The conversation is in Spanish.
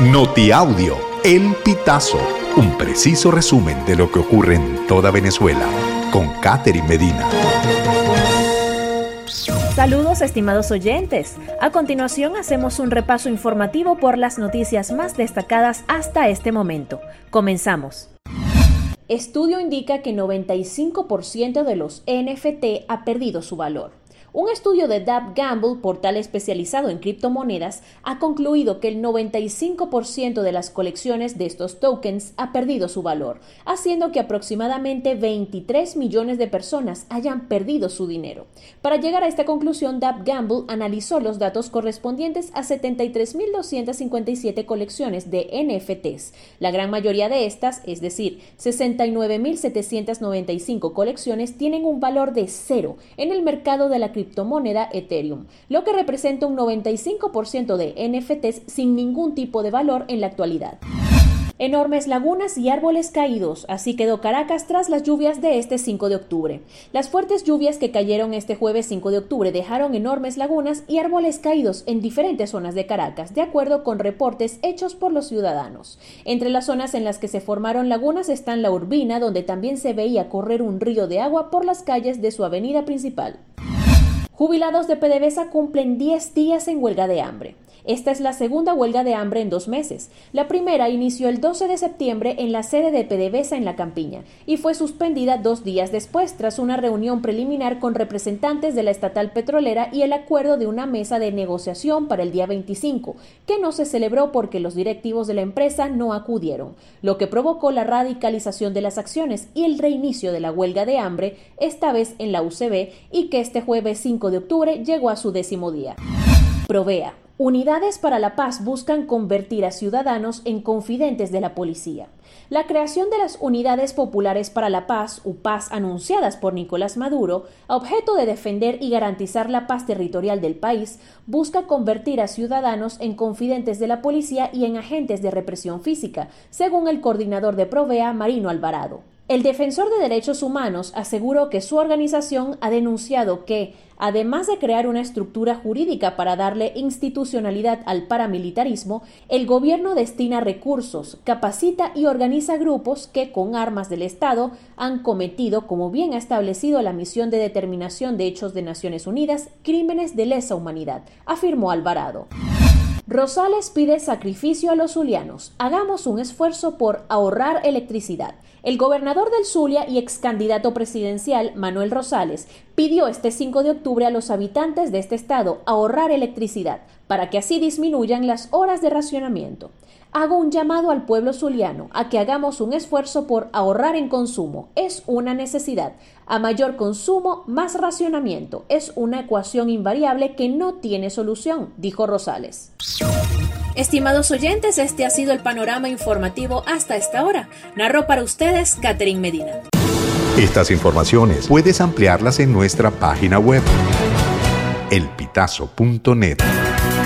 Notiaudio, El Pitazo, un preciso resumen de lo que ocurre en toda Venezuela, con Catherine Medina. Saludos estimados oyentes. A continuación hacemos un repaso informativo por las noticias más destacadas hasta este momento. Comenzamos. Estudio indica que 95% de los NFT ha perdido su valor. Un estudio de Dab Gamble, portal especializado en criptomonedas, ha concluido que el 95% de las colecciones de estos tokens ha perdido su valor, haciendo que aproximadamente 23 millones de personas hayan perdido su dinero. Para llegar a esta conclusión, Dab Gamble analizó los datos correspondientes a 73.257 colecciones de NFTs. La gran mayoría de estas, es decir, 69.795 colecciones, tienen un valor de cero en el mercado de la criptomoneda criptomoneda Ethereum, lo que representa un 95% de NFTs sin ningún tipo de valor en la actualidad. Enormes lagunas y árboles caídos, así quedó Caracas tras las lluvias de este 5 de octubre. Las fuertes lluvias que cayeron este jueves 5 de octubre dejaron enormes lagunas y árboles caídos en diferentes zonas de Caracas, de acuerdo con reportes hechos por los ciudadanos. Entre las zonas en las que se formaron lagunas están la Urbina, donde también se veía correr un río de agua por las calles de su avenida principal. Jubilados de PDVSA cumplen 10 días en huelga de hambre. Esta es la segunda huelga de hambre en dos meses. La primera inició el 12 de septiembre en la sede de PDVSA en La Campiña y fue suspendida dos días después tras una reunión preliminar con representantes de la estatal petrolera y el acuerdo de una mesa de negociación para el día 25, que no se celebró porque los directivos de la empresa no acudieron, lo que provocó la radicalización de las acciones y el reinicio de la huelga de hambre, esta vez en la UCB, y que este jueves 5 de octubre llegó a su décimo día. Provea. Unidades para la Paz buscan convertir a ciudadanos en confidentes de la policía. La creación de las Unidades Populares para la Paz, UPAS, anunciadas por Nicolás Maduro, a objeto de defender y garantizar la paz territorial del país, busca convertir a ciudadanos en confidentes de la policía y en agentes de represión física, según el coordinador de Provea, Marino Alvarado. El defensor de derechos humanos aseguró que su organización ha denunciado que, además de crear una estructura jurídica para darle institucionalidad al paramilitarismo, el gobierno destina recursos, capacita y organiza grupos que, con armas del Estado, han cometido, como bien ha establecido la misión de determinación de hechos de Naciones Unidas, crímenes de lesa humanidad, afirmó Alvarado. Rosales pide sacrificio a los zulianos. Hagamos un esfuerzo por ahorrar electricidad. El gobernador del Zulia y ex candidato presidencial, Manuel Rosales, pidió este 5 de octubre a los habitantes de este estado ahorrar electricidad para que así disminuyan las horas de racionamiento. Hago un llamado al pueblo zuliano a que hagamos un esfuerzo por ahorrar en consumo. Es una necesidad. A mayor consumo, más racionamiento. Es una ecuación invariable que no tiene solución, dijo Rosales. Estimados oyentes, este ha sido el panorama informativo hasta esta hora. Narró para ustedes Catherine Medina. Estas informaciones puedes ampliarlas en nuestra página web elpitazo.net.